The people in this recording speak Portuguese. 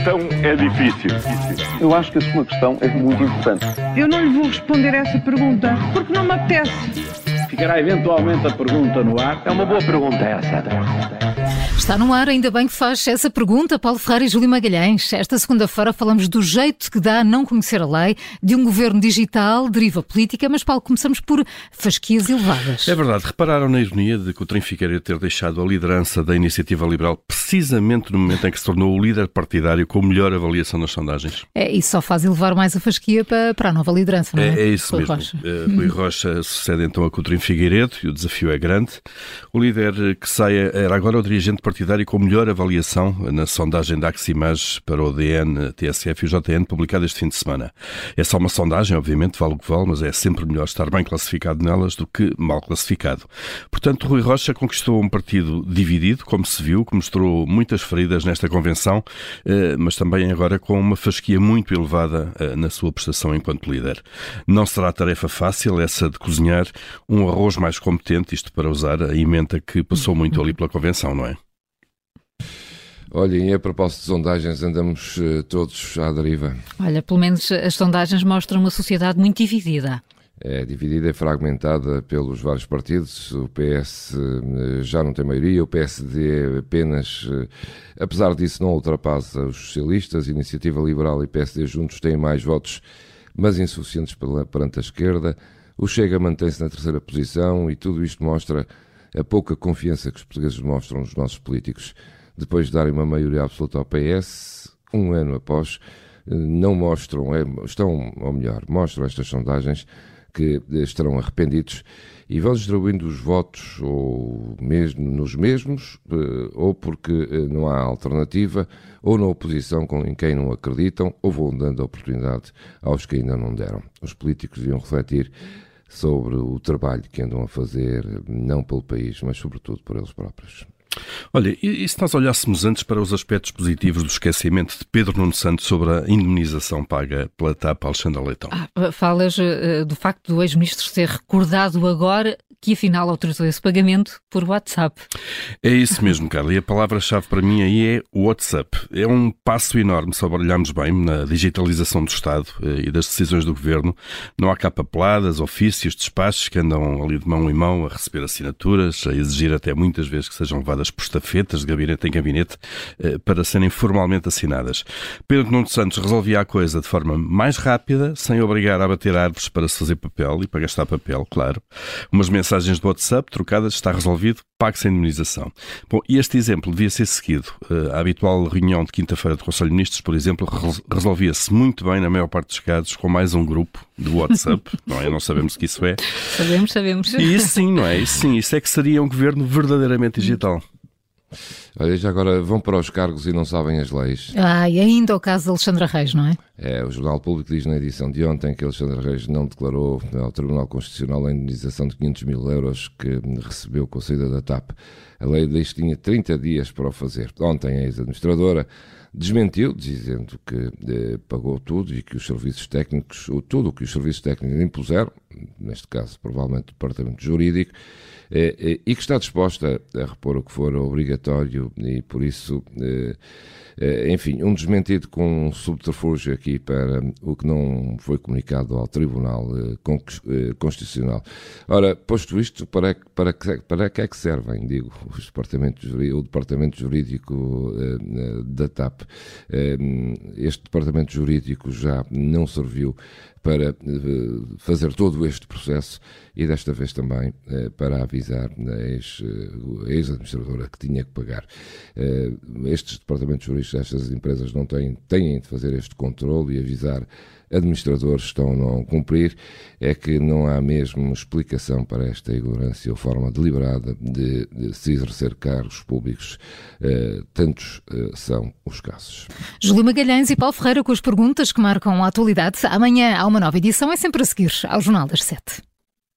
questão é difícil. Eu acho que a sua questão é muito importante. Eu não lhe vou responder essa pergunta porque não me apetece. Ficará eventualmente a pergunta no ar. É uma boa pergunta essa. Está no ar, ainda bem que faz essa pergunta, Paulo Ferreira e Júlio Magalhães. Esta segunda-feira falamos do jeito que dá a não conhecer a lei, de um governo digital, deriva política, mas Paulo, começamos por fasquias elevadas. É verdade, repararam na ironia de que o Trem Figueiredo ter deixado a liderança da Iniciativa Liberal precisamente no momento em que se tornou o líder partidário com melhor avaliação nas sondagens? É, isso só faz elevar mais a fasquia para, para a nova liderança, não é? É, é isso Rui mesmo. Rocha. Eh, Rui Rocha sucede então a Coutrinho Figueiredo e o desafio é grande. O líder que sai era agora o dirigente partidário com melhor avaliação na sondagem da Aximage para o DN, TSF e o JN publicada este fim de semana. É só uma sondagem, obviamente, vale o que vale, mas é sempre melhor estar bem classificado nelas do que mal classificado. Portanto, Rui Rocha conquistou um partido dividido, como se viu, que mostrou muitas feridas nesta convenção, eh, mas também agora com uma fasquia muito elevada eh, na sua prestação enquanto líder. Não será tarefa fácil essa de cozinhar um arroz mais competente, isto para usar a emenda que passou muito ali pela convenção, não é? Olhem, e a propósito de sondagens, andamos eh, todos à deriva. Olha, pelo menos as sondagens mostram uma sociedade muito dividida. É dividida e fragmentada pelos vários partidos. O PS eh, já não tem maioria, o PSD apenas, eh, apesar disso, não ultrapassa os socialistas. Iniciativa Liberal e PSD juntos têm mais votos, mas insuficientes perante a esquerda. O Chega mantém-se na terceira posição e tudo isto mostra a pouca confiança que os portugueses mostram nos nossos políticos. Depois de darem uma maioria absoluta ao PS, um ano após, eh, não mostram, é, estão, ou melhor, mostram estas sondagens que estarão arrependidos e vão distribuindo os votos ou mesmo nos mesmos, eh, ou porque eh, não há alternativa, ou na oposição com em quem não acreditam, ou vão dando oportunidade aos que ainda não deram. Os políticos deviam refletir sobre o trabalho que andam a fazer, não pelo país, mas sobretudo por eles próprios. Olha, e, e se nós olhássemos antes para os aspectos positivos do esquecimento de Pedro Nuno Santos sobre a indemnização paga pela TAP Alexandre Leitão? Ah, falas eh, do facto do ex-ministro ser recordado agora que afinal autorizou esse pagamento por WhatsApp. É isso mesmo, Carla. E a palavra-chave para mim aí é WhatsApp. É um passo enorme, se olharmos bem, na digitalização do Estado eh, e das decisões do Governo. Não há cá papeladas, ofícios, despachos que andam ali de mão em mão a receber assinaturas, a exigir até muitas vezes que sejam levadas por estafetas de gabinete em gabinete eh, para serem formalmente assinadas. Pedro Nuno Santos resolvia a coisa de forma mais rápida, sem obrigar a bater árvores para se fazer papel e para gastar papel, claro. Umas mensagens de WhatsApp trocadas, está resolvido, pague-se a indemnização. Bom, e este exemplo devia ser seguido. Eh, A habitual reunião de quinta-feira do Conselho de Ministros, por exemplo, re- resolvia-se muito bem, na maior parte dos casos, com mais um grupo do WhatsApp, não é? Não sabemos o que isso é. Sabemos, sabemos. E isso sim, não é? Isso sim, isso é que seria um governo verdadeiramente digital. Olha, já agora vão para os cargos e não sabem as leis. Ah, e ainda o caso de Alexandra Reis, não é? É, o Jornal Público diz na edição de ontem que Alexandre Reis não declarou ao Tribunal Constitucional a indenização de 500 mil euros que recebeu com a saída da TAP. A lei diz que tinha 30 dias para o fazer. Ontem a ex-administradora desmentiu, dizendo que eh, pagou tudo e que os serviços técnicos, o, tudo o que os serviços técnicos impuseram, neste caso provavelmente o Departamento Jurídico, e que está disposta a repor o que for obrigatório e por isso, eh, eh, enfim, um desmentido com um subterfúgio aqui para o que não foi comunicado ao Tribunal eh, Con- eh, Constitucional. Ora, posto isto, para, para, que, para que é que servem, digo, os departamentos, o Departamento Jurídico eh, eh, da TAP? Eh, Este Departamento Jurídico já não serviu para eh, fazer todo este processo e desta vez também eh, para a ex, eh, a ex-administradora que tinha que pagar. Eh, Estes departamentos jurídicos destas empresas não têm, têm de fazer este controle e avisar administradores estão a não cumprir, é que não há mesmo explicação para esta ignorância ou forma deliberada de, de se exercer cargos públicos. Eh, tantos são os casos. Júlio Magalhães e Paulo Ferreira com as perguntas que marcam a atualidade. Amanhã há uma nova edição, é sempre a seguir ao Jornal das Sete.